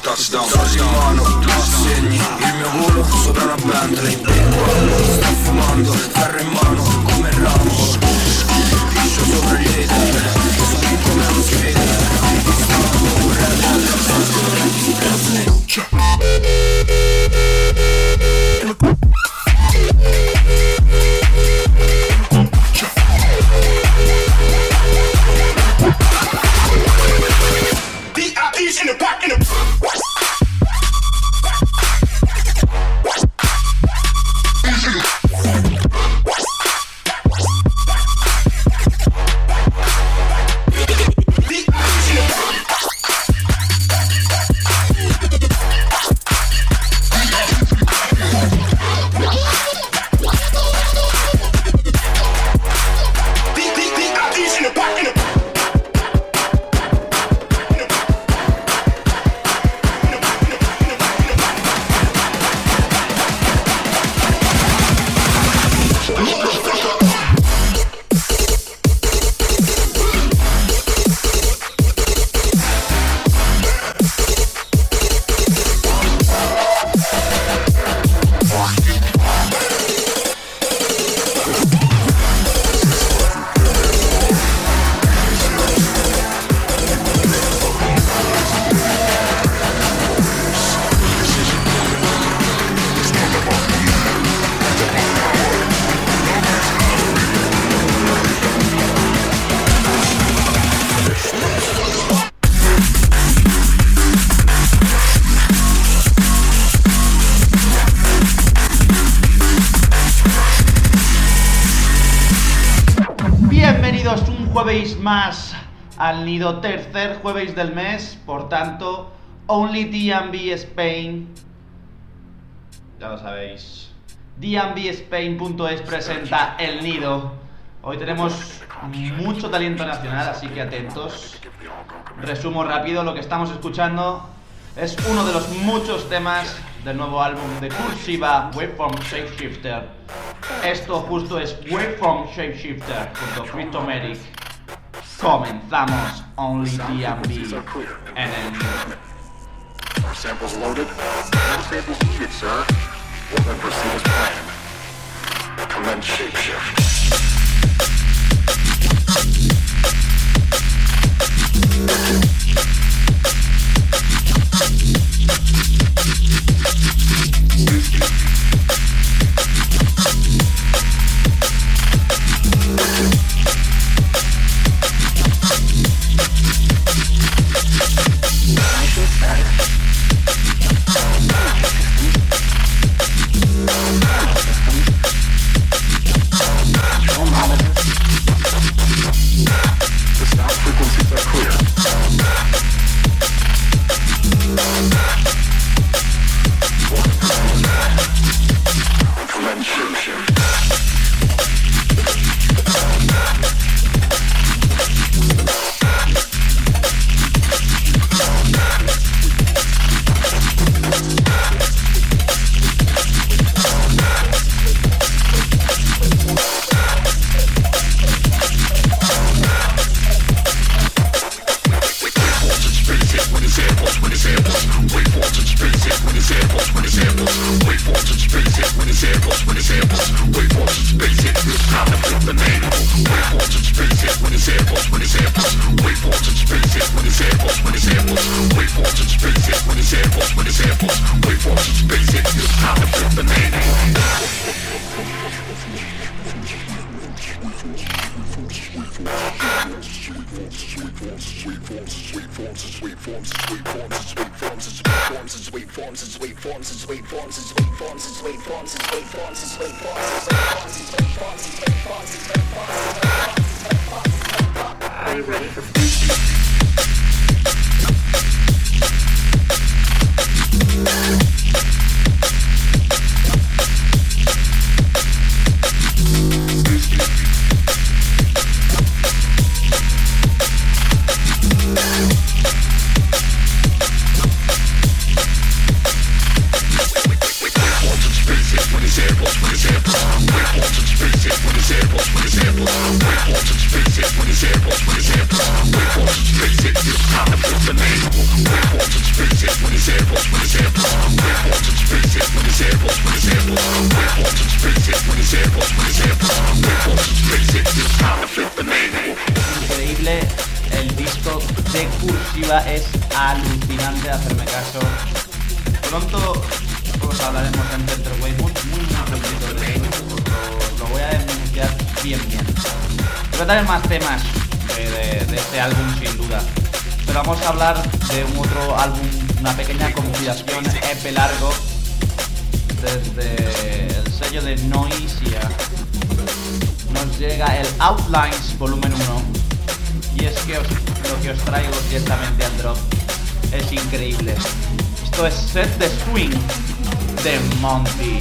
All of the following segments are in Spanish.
Touchdown, soldi in mano, segni, il mio volo sopra una Bentley, sto fumando, al nido tercer jueves del mes, por tanto, Only DMV Spain, ya lo sabéis, DMVSpain.es presenta El Nido. Hoy tenemos mucho talento nacional, así que atentos. Resumo rápido, lo que estamos escuchando es uno de los muchos temas del nuevo álbum de Cursiva, Waveform Shapeshifter. Esto justo es Waveform Shapeshifter junto a. Comenzamos Only DMV en el Nido. Samples loaded. No samples needed, sir. We'll then proceed as planned. Commence shapeshift. The Increíble el disco de Cursiva, es alucinante hacerme caso. Pronto os hablaremos en Centerway muy, muy, muy de ello, lo voy a denunciar bien, bien. Voy a más temas de, de este álbum sin duda, pero vamos a hablar de un otro álbum, una pequeña compilación EP largo desde sello de Noisia nos llega el Outlines volumen 1 y es que lo que os traigo directamente al drop es increíble. Esto es Set the Swing de Monty.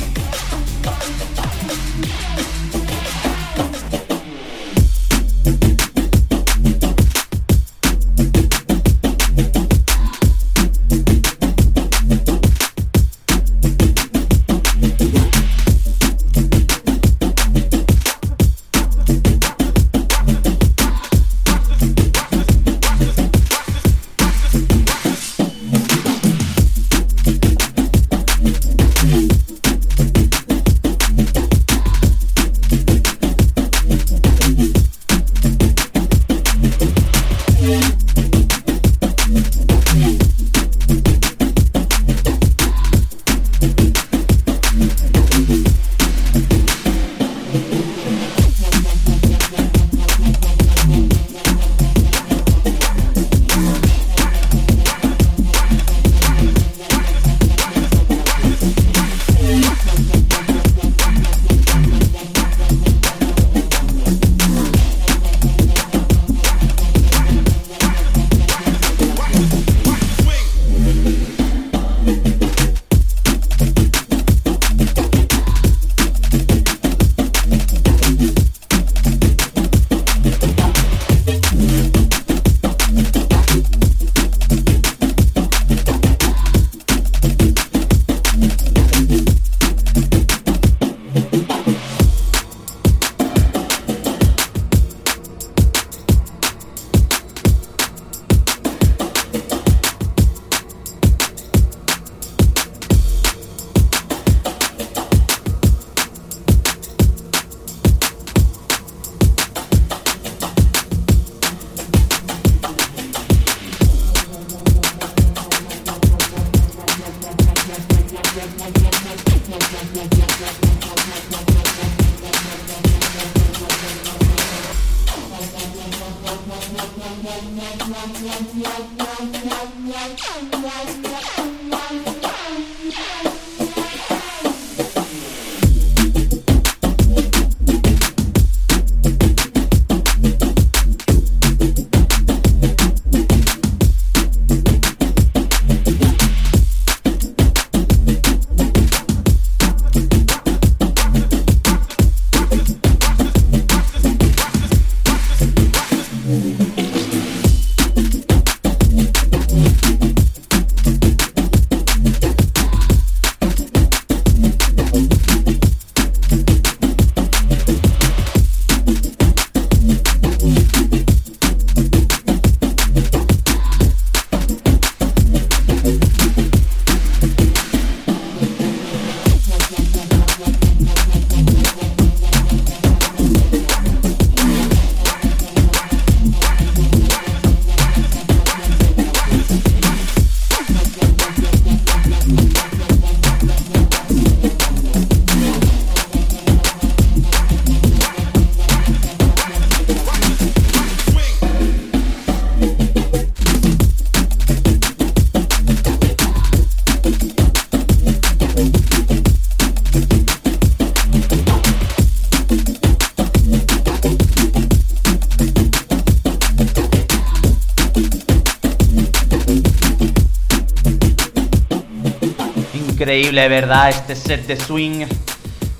Increíble, ¿verdad? Este set de swing.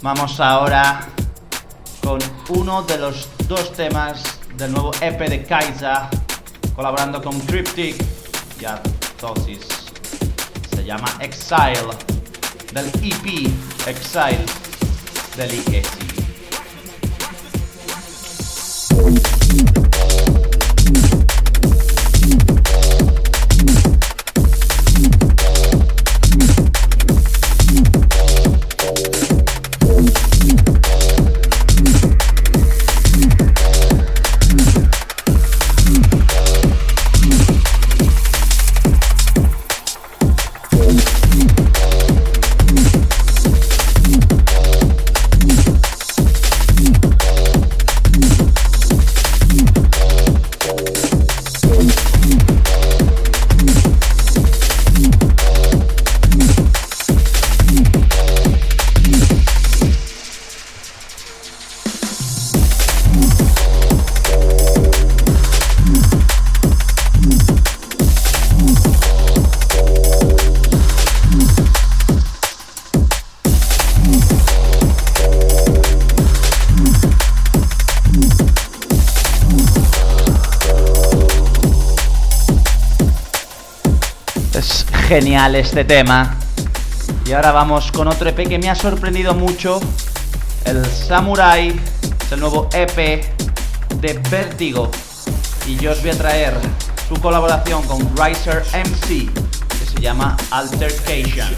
Vamos ahora con uno de los dos temas del nuevo EP de Kaisa, colaborando con Cryptic y Artosis. Se llama Exile, del EP Exile del Ikesi. Genial este tema. Y ahora vamos con otro EP que me ha sorprendido mucho. El Samurai. El nuevo EP de Vértigo. Y yo os voy a traer su colaboración con Riser MC. Que se llama Altercation.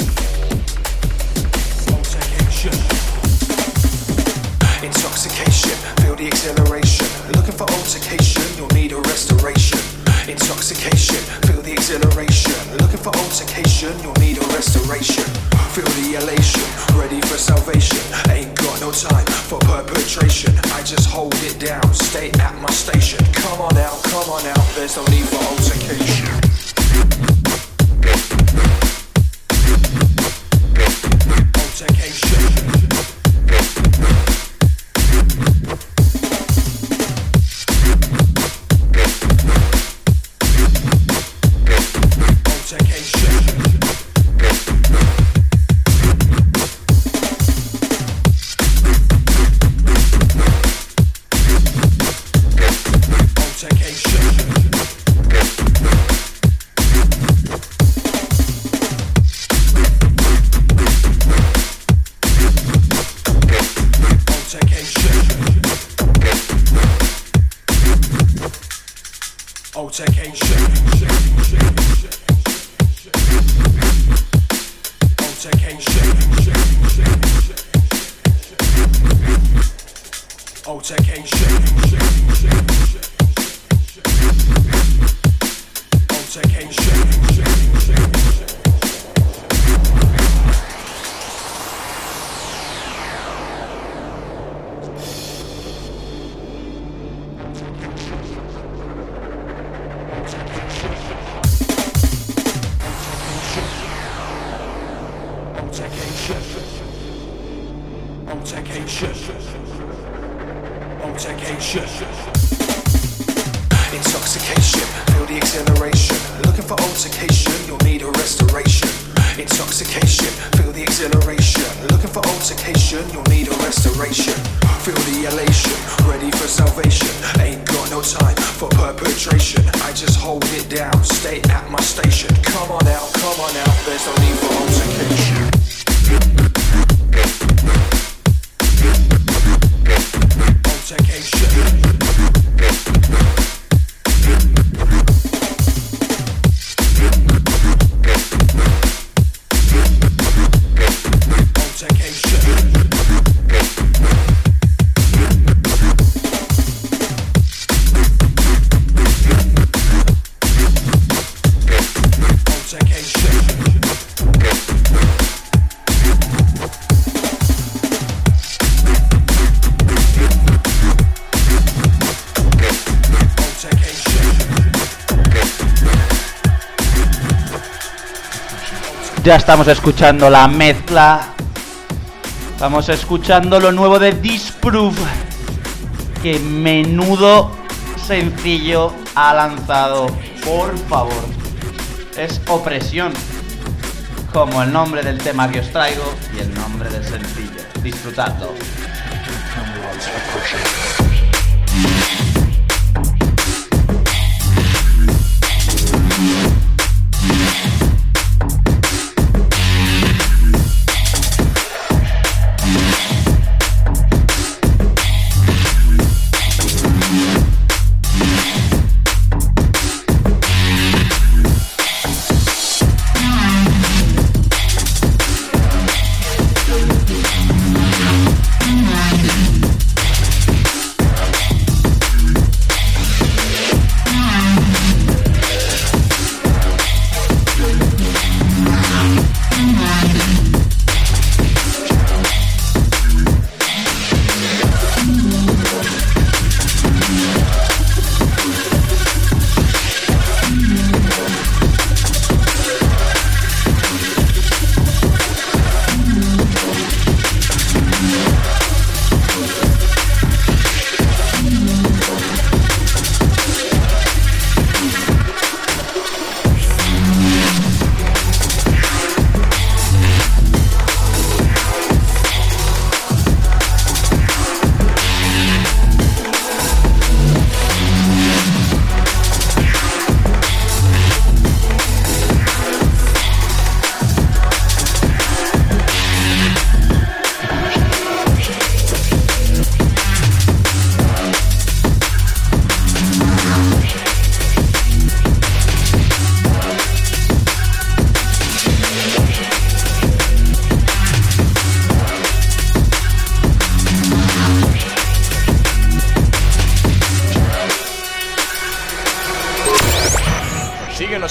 Intoxication, feel the acceleration. Looking for altercation, you'll need a restoration. Intoxication, for altercation, you'll need a restoration. Feel the elation, ready for salvation. Ain't got no time for perpetration. I just hold it down, stay at my station. Come on out, come on out, there's no need for altercation. Altercation. Ya estamos escuchando la mezcla. Estamos escuchando lo nuevo de Disprove. Que menudo sencillo ha lanzado. Por favor. Es opresión. Como el nombre del tema que os traigo y el nombre del sencillo. Disfrutadlo.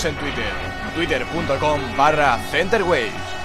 En Twitter, twitter.com barra centerwaves.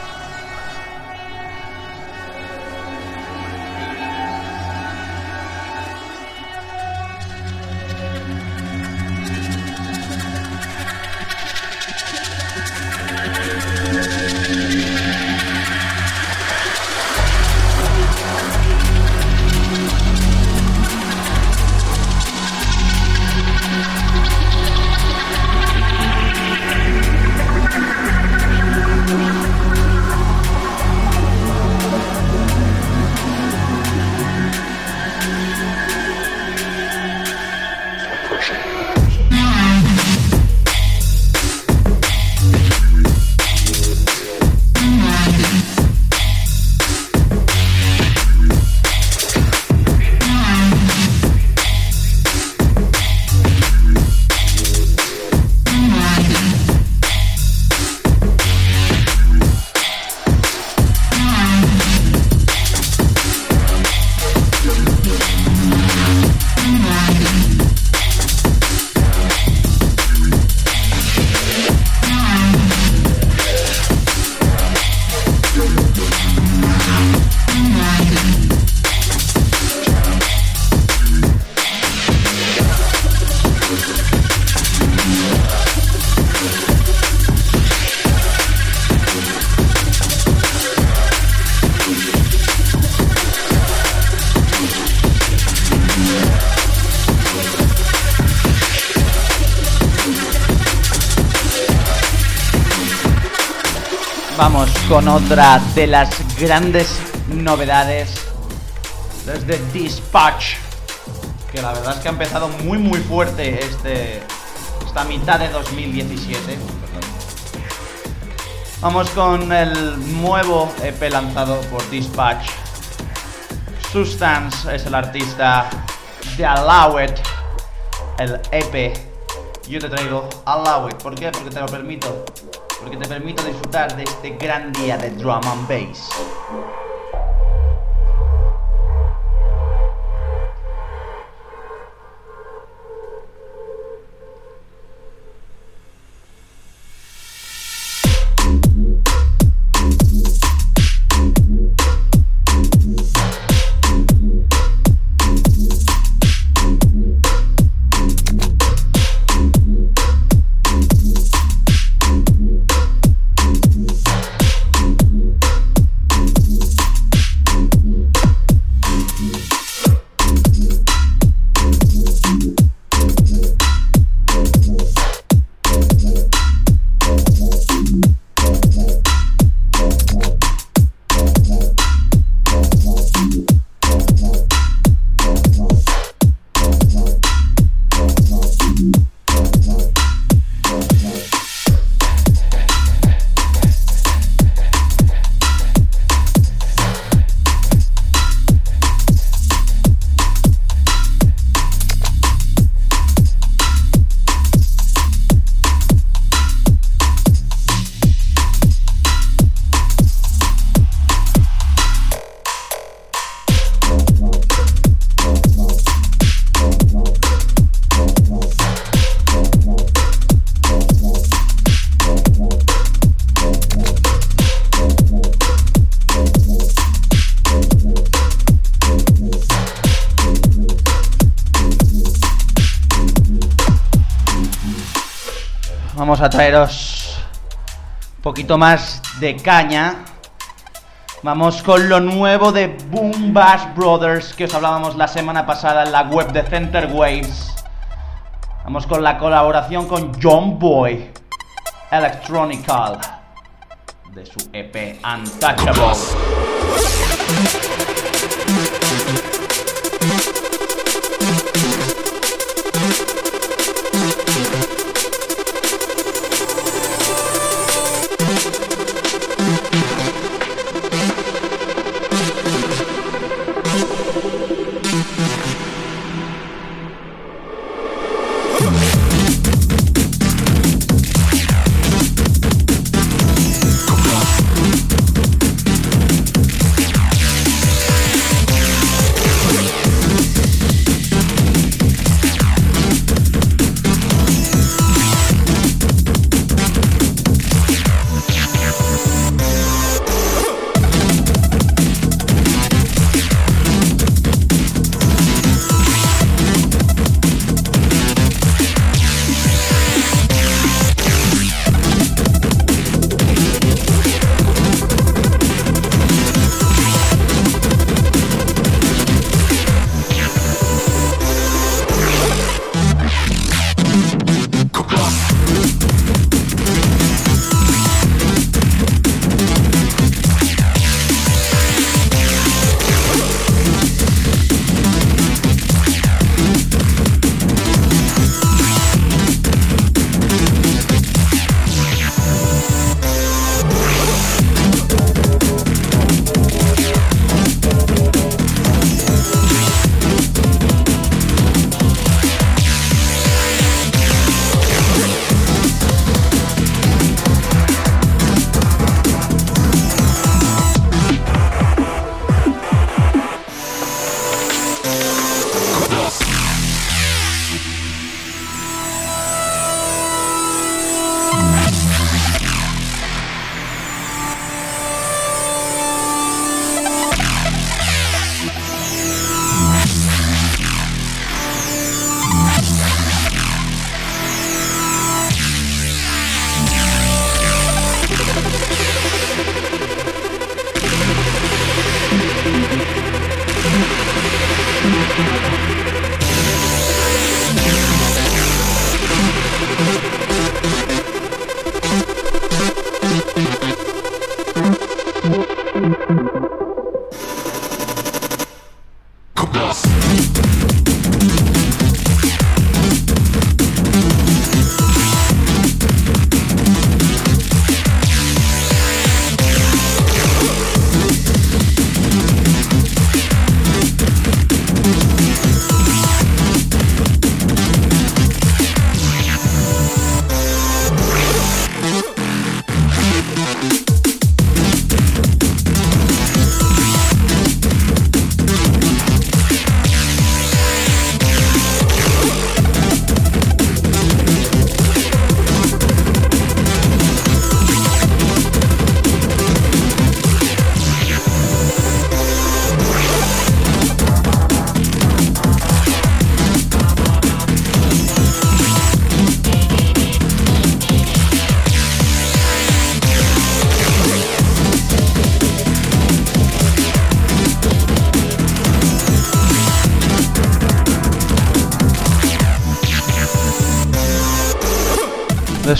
Vamos con otra de las grandes novedades desde Dispatch, que la verdad es que ha empezado muy muy fuerte este, esta mitad de 2017. Vamos con el nuevo EP lanzado por Dispatch. Substance es el artista de Allow It, el EP. Yo te traigo Allow It. ¿Por qué? Porque te lo permito. Porque te permito disfrutar de este gran día de drum and bass. A traeros un poquito más de caña. Vamos con lo nuevo de Boom Bash Brothers que os hablábamos la semana pasada en la web de Center Waves. Vamos con la colaboración con John Boy Electronical de su EP Untouchable.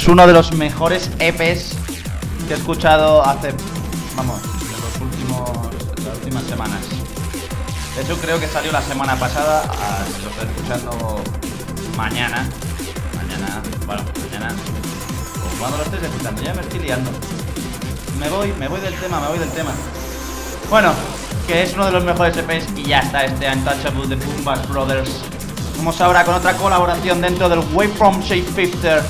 Es uno de los mejores EPs que he escuchado hace, vamos, los últimos, las últimas semanas. De hecho, creo que salió la semana pasada, ah, lo estoy escuchando mañana. Mañana, bueno, mañana. Cuando lo estés escuchando, ya me estoy liando. Me voy, me voy del tema, me voy del tema. Bueno, que es uno de los mejores EPs y ya está este Untouchable de Pumbas Brothers. Vamos ahora con otra colaboración dentro del Way From Shapeshifter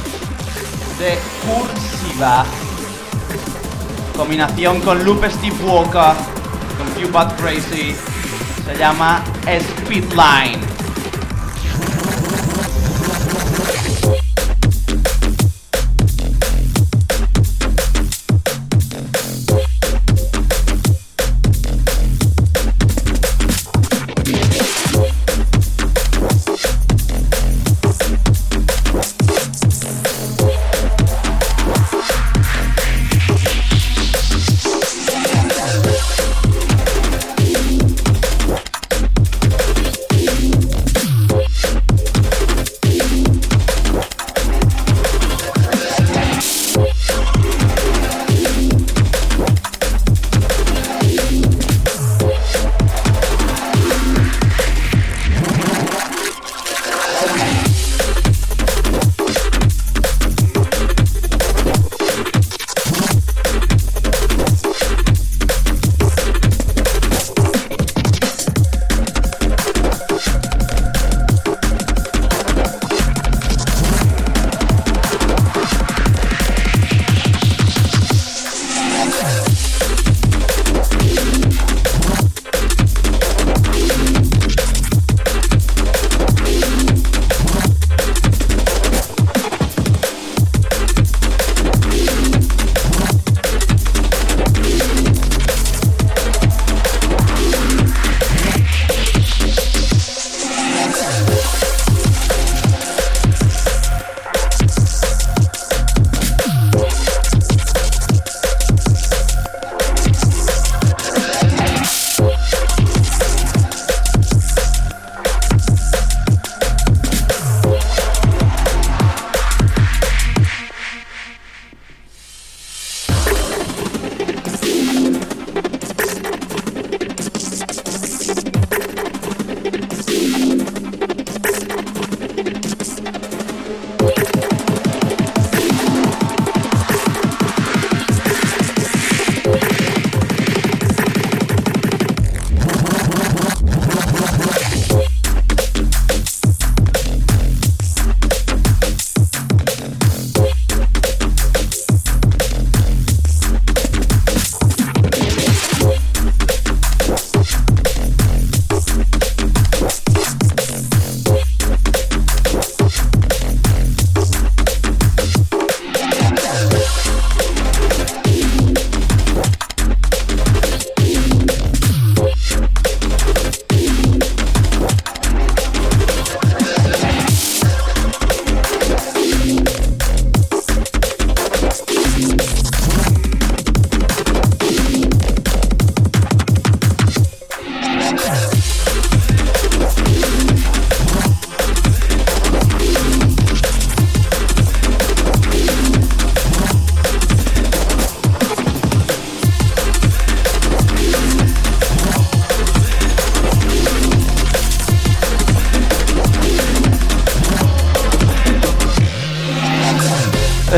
de Cursiva. Combinación con Loop Steve Walker, con Few Bad Crazy. Se llama Speedline.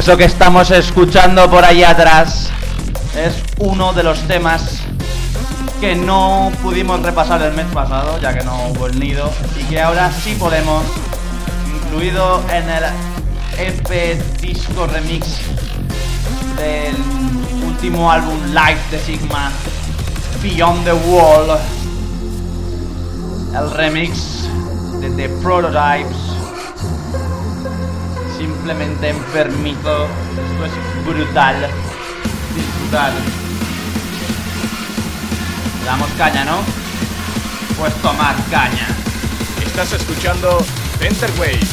Eso que estamos escuchando por ahí atrás es uno de los temas que no pudimos repasar el mes pasado, ya que no hubo el nido, y que ahora sí podemos, incluido en el EP disco remix del último álbum live de Sigma, Beyond the Wall, el remix de The Prototypes simplemente enfermito. Esto es brutal. Disfrutar. Le damos caña, ¿no? Pues tomar caña. Estás escuchando Centerwave.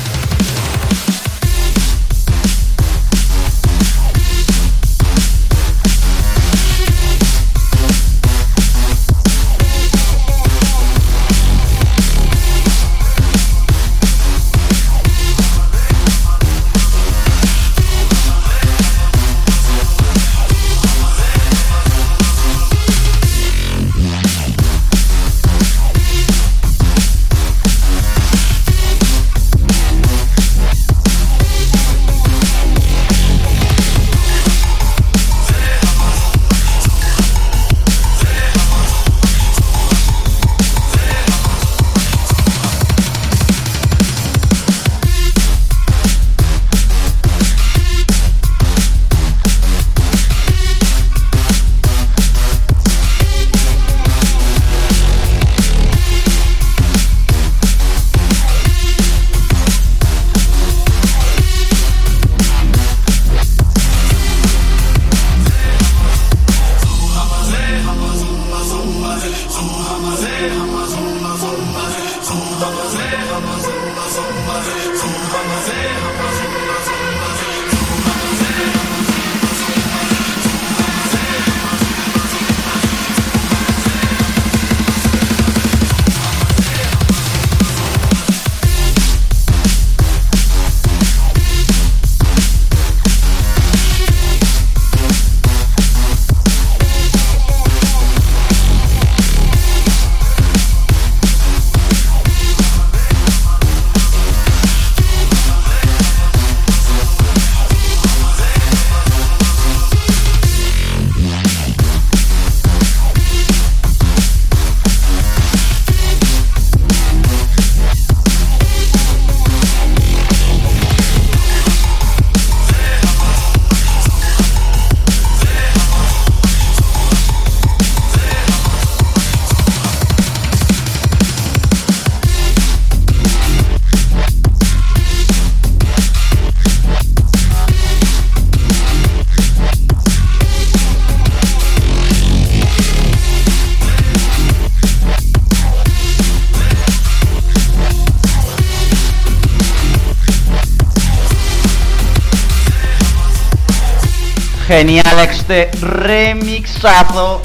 Genial este remixazo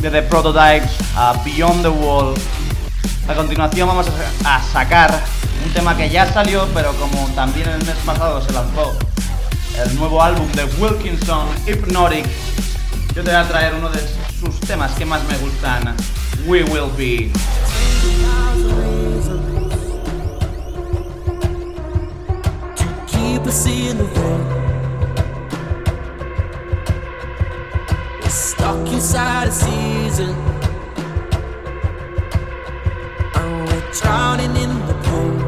de The Prototypes a Beyond the Wall. A continuación vamos a sacar un tema que ya salió, pero como también el mes pasado se lanzó el nuevo álbum de Wilkinson, Hypnotic, yo te voy a traer uno de sus temas que más me gustan, We Will Be. Inside a season, and we're drowning in the pool.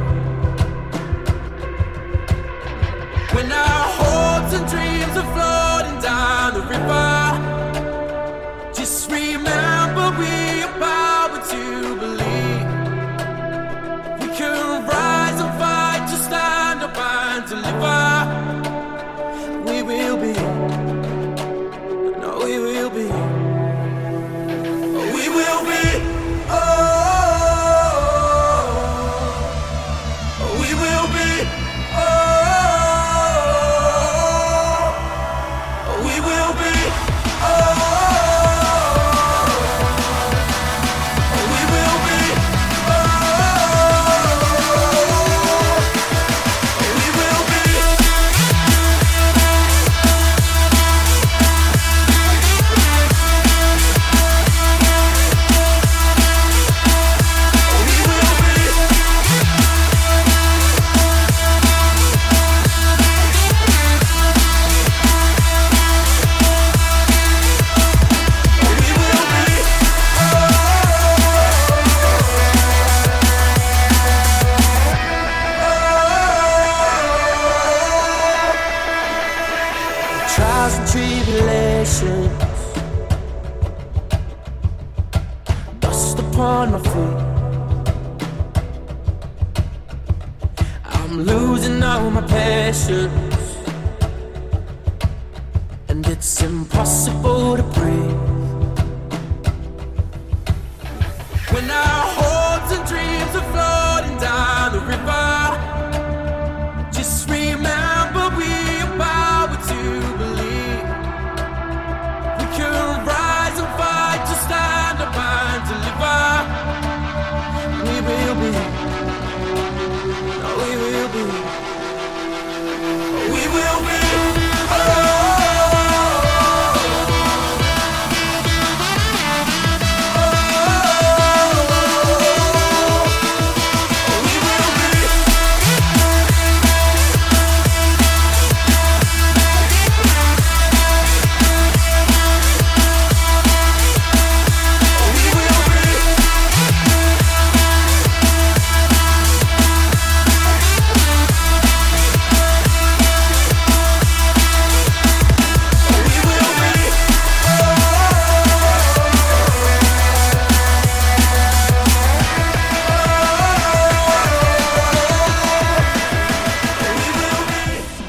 When our hopes and dreams are floating down the river,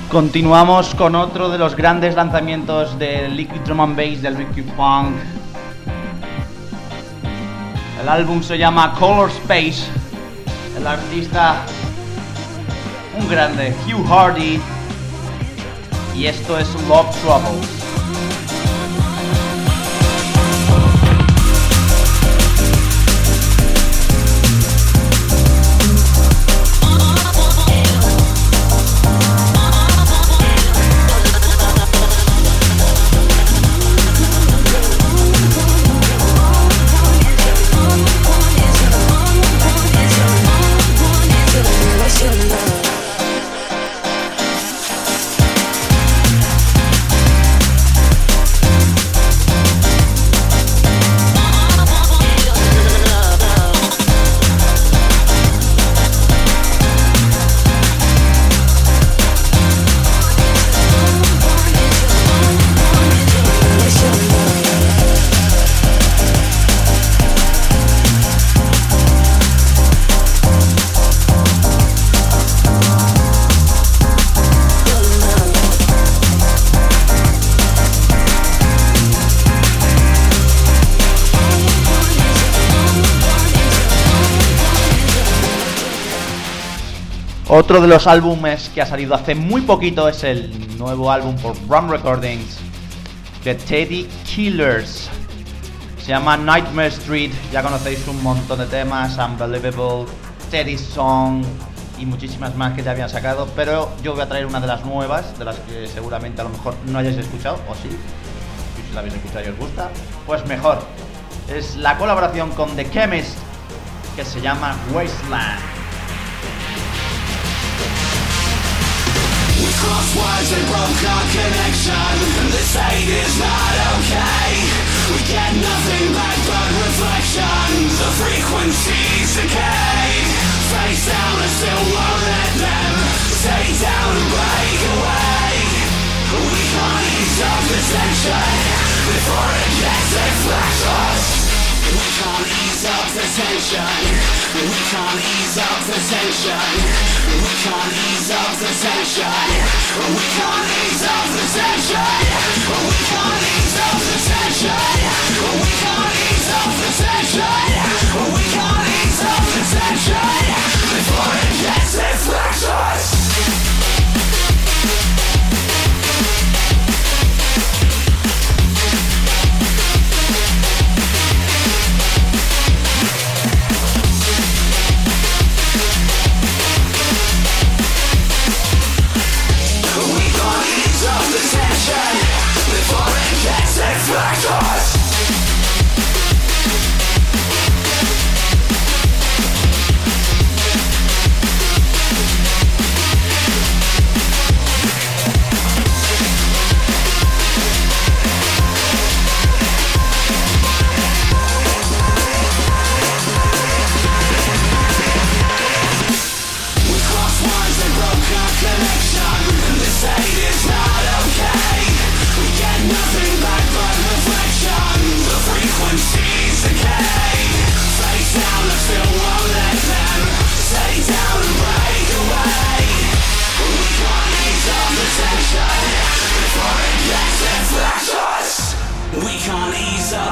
Continuamos con otro de los grandes lanzamientos del Liquid Drum and Bass del Liquid Punk. El álbum se llama Color Space. El artista, un grande, Hugh Hardy. Y esto es Love Trouble. Otro de los álbumes que ha salido hace muy poquito es el nuevo álbum por Rum Recordings The Teddy Killers. Se llama Nightmare Street, ya conocéis un montón de temas, Unbelievable, Teddy Song y muchísimas más que ya habían sacado, pero yo voy a traer una de las nuevas, de las que seguramente a lo mejor no hayáis escuchado, o sí, si la habéis escuchado y os gusta, pues mejor. Es la colaboración con The Chemist, que se llama Wasteland. Crosswise and broke our connection. This hate is not okay. We get nothing back but reflections The frequencies decay. Face down and still won't let them Take down and break away. We can't ease up the tension Before it gets a flash us. We can't ease up the tension We can't ease up the tension We can't ease up the tension We can't ease up the tension We can't ease up the tension We can't ease up the tension We can't ease up the tension Before it gets a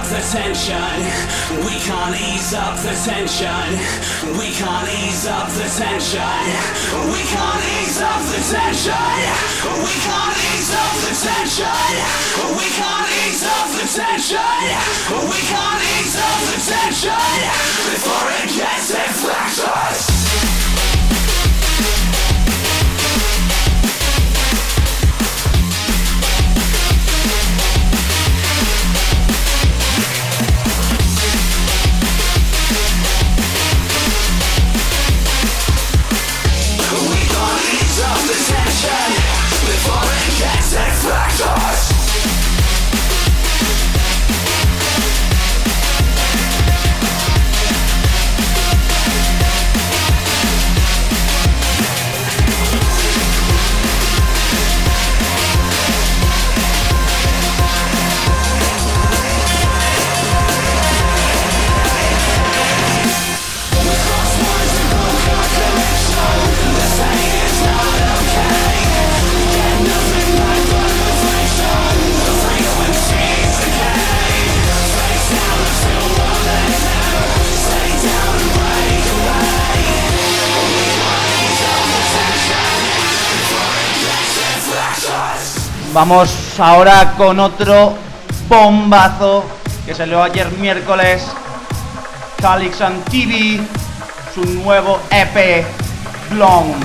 the tension. We can't ease up the tension. We can't ease up the tension. We can't ease up the tension. We can't ease up the tension. We can't ease up the tension. We can't ease up the tension before it gets to before it gets to flash Vamos ahora con otro bombazo que salió ayer miércoles. Calix and TV, su nuevo EP, Blown.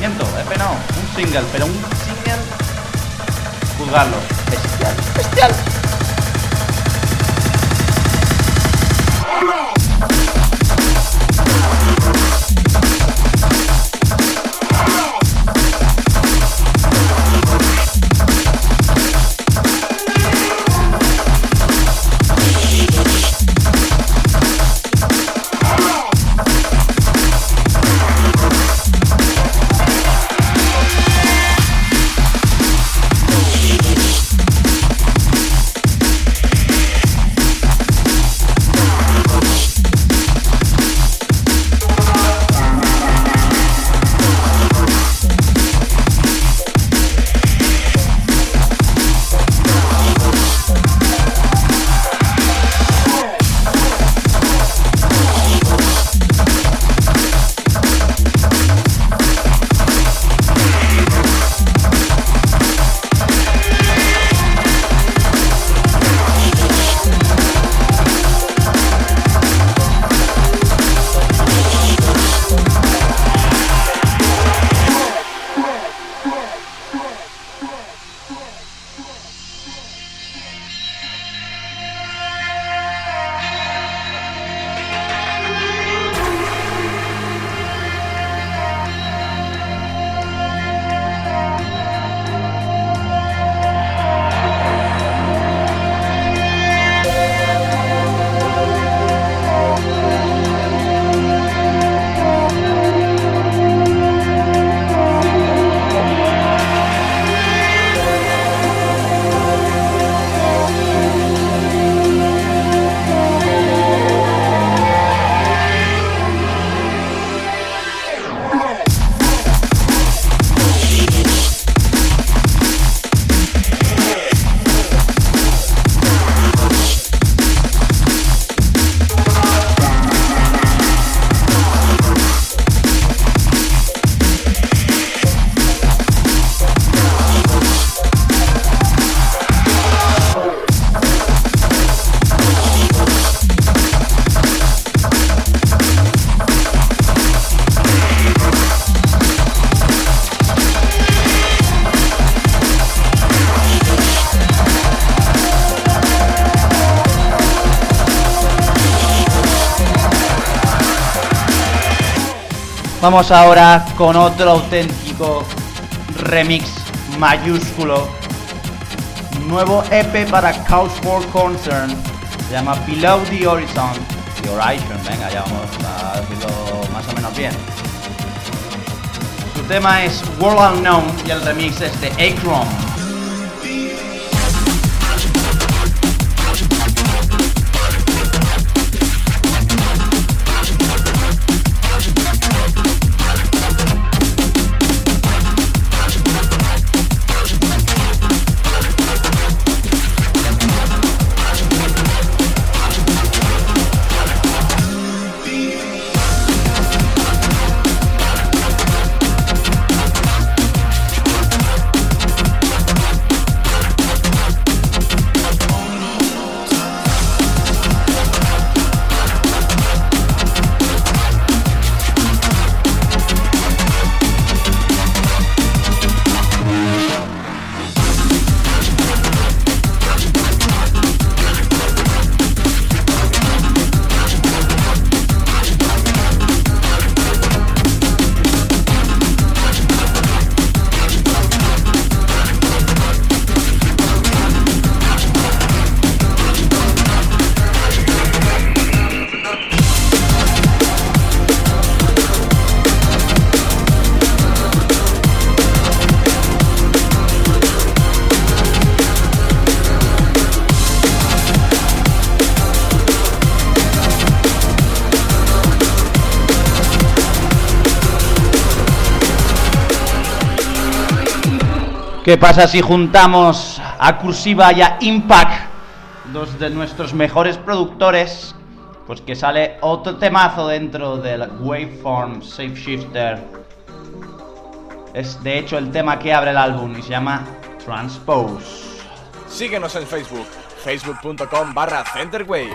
Miento, EP no, un single, pero un single. Juzgarlo. Bestial, bestial. Vamos ahora con otro auténtico remix mayúsculo. Nuevo EP para Couch for Concern. Se llama Below the Horizon. The Horizon, venga, ya vamos a decirlo más o menos bien. Su tema es World Unknown y el remix es de Acron. ¿Qué pasa si juntamos a Cursiva y a Impact, dos de nuestros mejores productores? Pues que sale otro temazo dentro del Waveform Safe Shifter. Es de hecho el tema que abre el álbum y se llama Transpose. Síguenos en Facebook, facebook.com barra Centerwaves.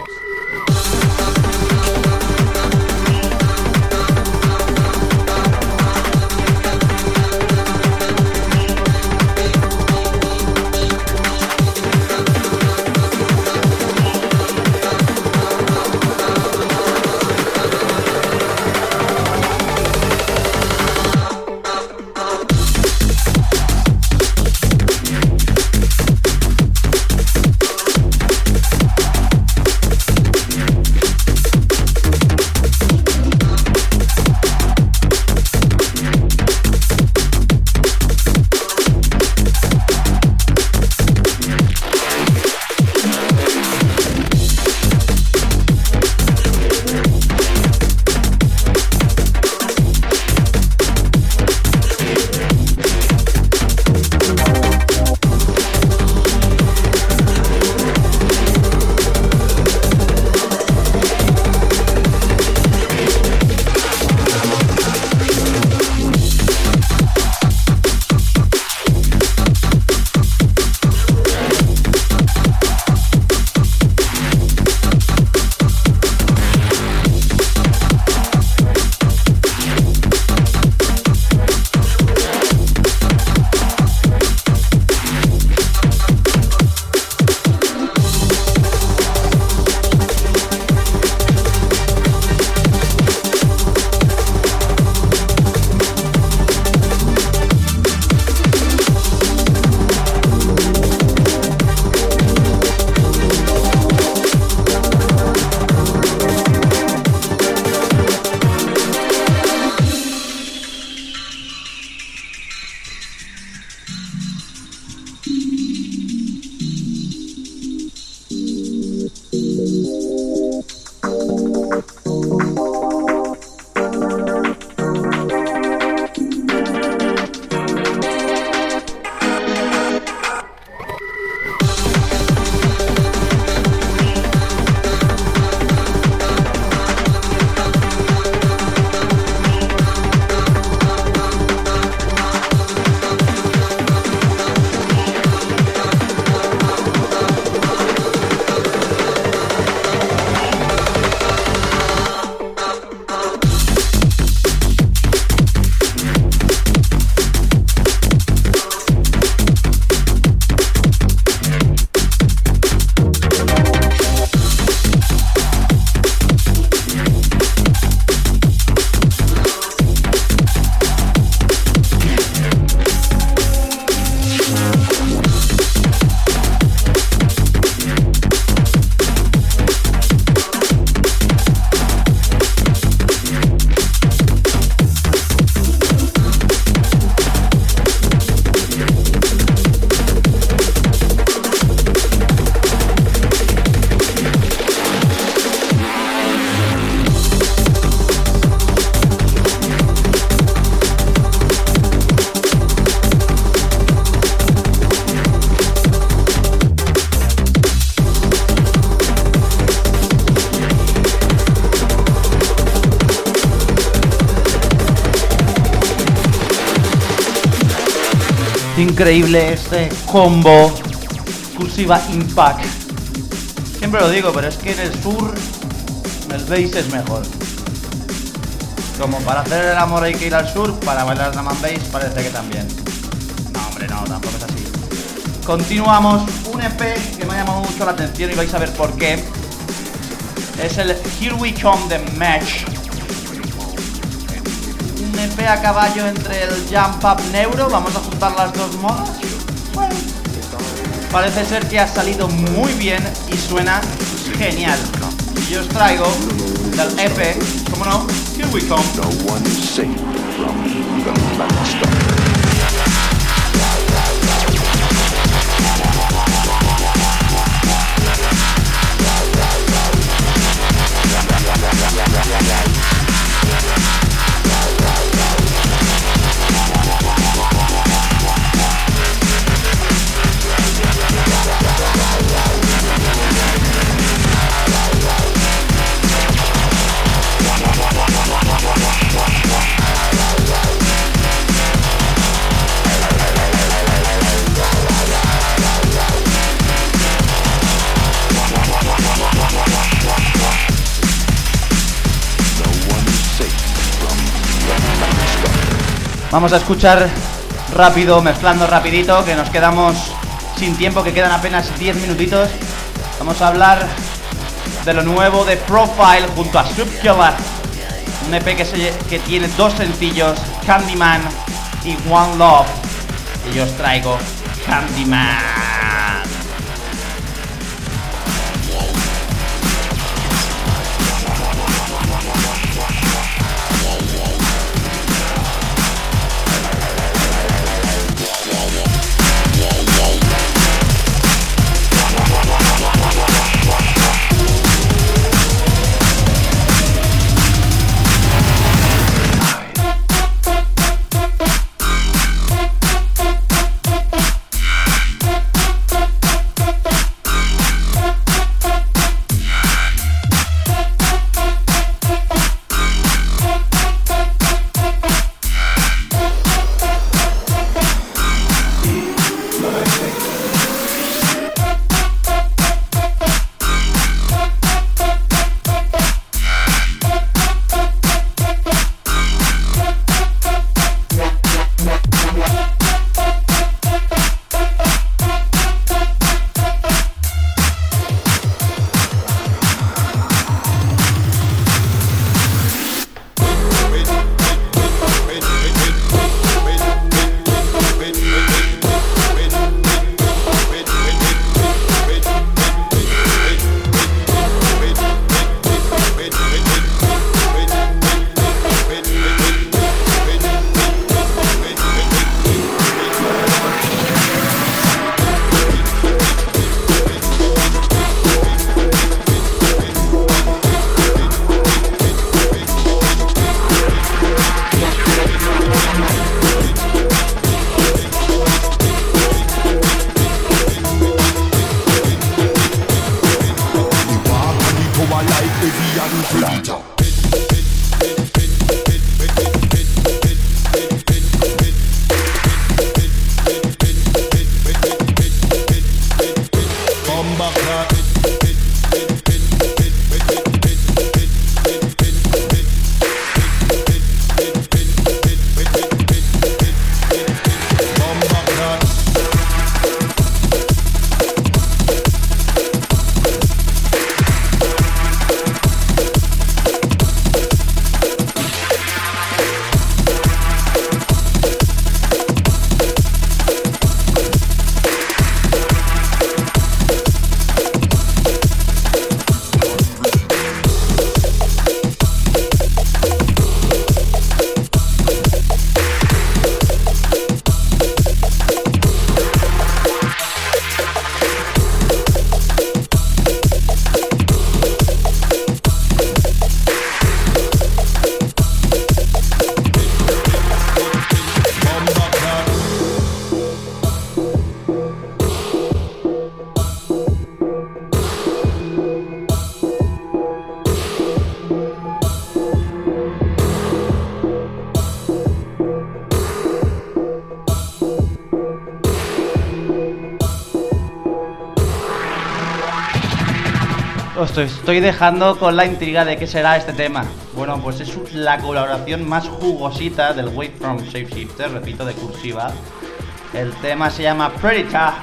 Increíble este combo exclusiva Impact. Siempre lo digo, pero es que en el sur el bass es mejor. Como para hacer el amor hay que ir al sur, para bailar drum and bass parece que también. No, hombre, no, tampoco es así. Continuamos, un EP que me ha llamado mucho la atención y vais a ver por qué. Es el Here We Come The Match. Un EP a caballo entre el Jump Up Neuro, vamos a juntar las dos modas. Parece ser que ha salido muy bien y suena genial. Y os traigo del EP, como no, Here We Come. Vamos a escuchar rápido, mezclando rapidito, que nos quedamos sin tiempo, que quedan apenas 10 minutitos. Vamos a hablar de lo nuevo de Profile junto a Subkiller. Un EP que, que tiene dos sencillos, Candyman y One Love. Y yo os traigo Candyman. Estoy dejando con la intriga de qué será este tema. Bueno, pues es la colaboración más jugosita del Wave from Shapeshifter, repito, de cursiva. El tema se llama Predator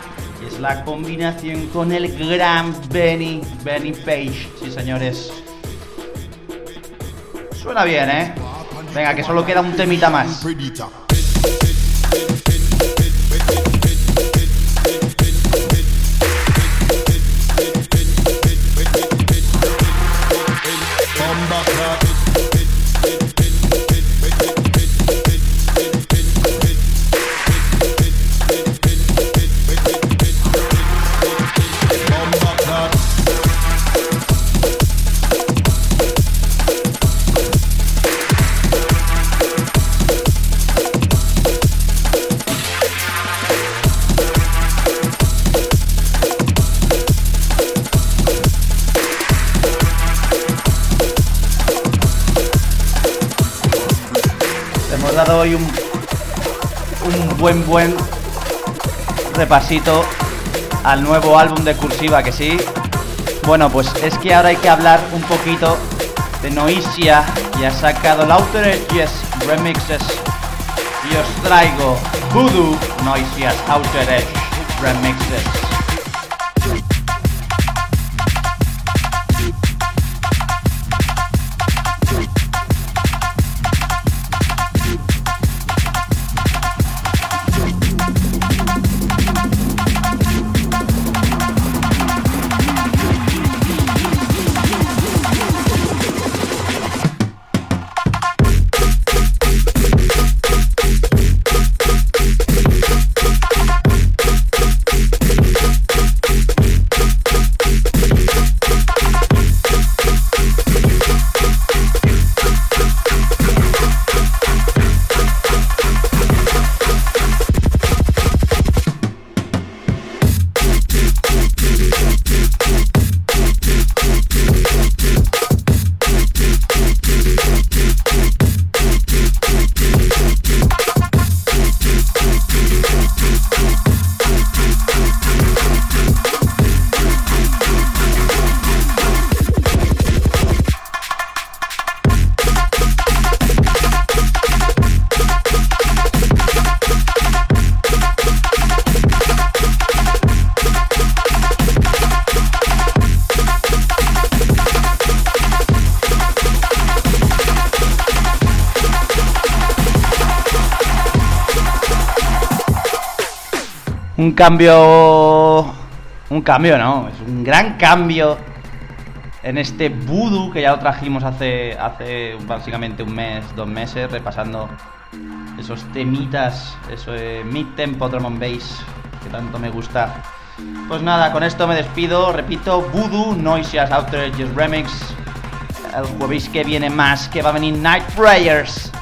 y es la combinación con el gran Benny, Benny Page. Sí, señores. Suena bien, ¿eh? Venga, que solo queda un temita más. Buen, buen repasito al nuevo álbum de Cursiva, que sí. Bueno, pues es que ahora hay que hablar un poquito de Noisia, y ha sacado el Outer Edges Remixes. Y os traigo Voodoo Noisia's Outer Edge Remixes. Cambio. Un cambio, no. Es un gran cambio en este voodoo que ya lo trajimos hace, hace básicamente un mes, dos meses, repasando esos temitas, eso de mid-tempo drum and bass que tanto me gusta. Pues nada, con esto me despido. Repito, Voodoo Noisias Outer Edges Remix. El jueves que viene más, que va a venir Night Prayers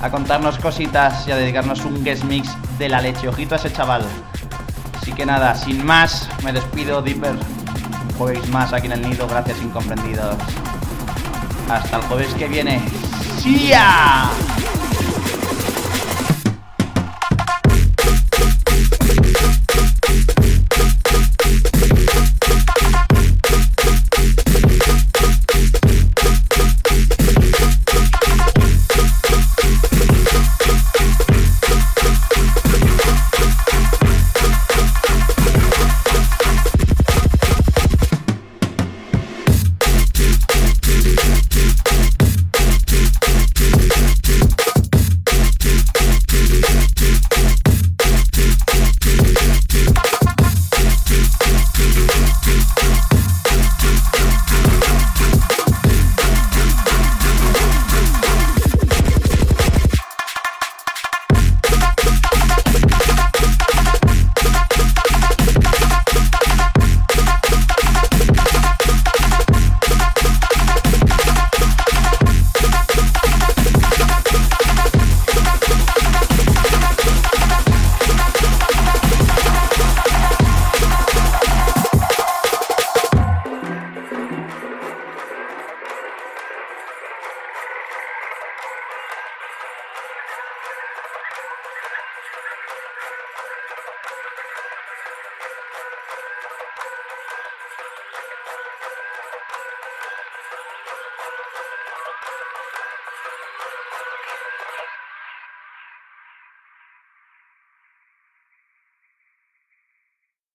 a contarnos cositas y a dedicarnos un guest mix de la leche. Ojito a ese chaval. Así que nada, sin más, me despido, Dipper. Un jueves más aquí en el nido, gracias incomprendidos. Hasta el jueves que viene. ¡Sí! ya!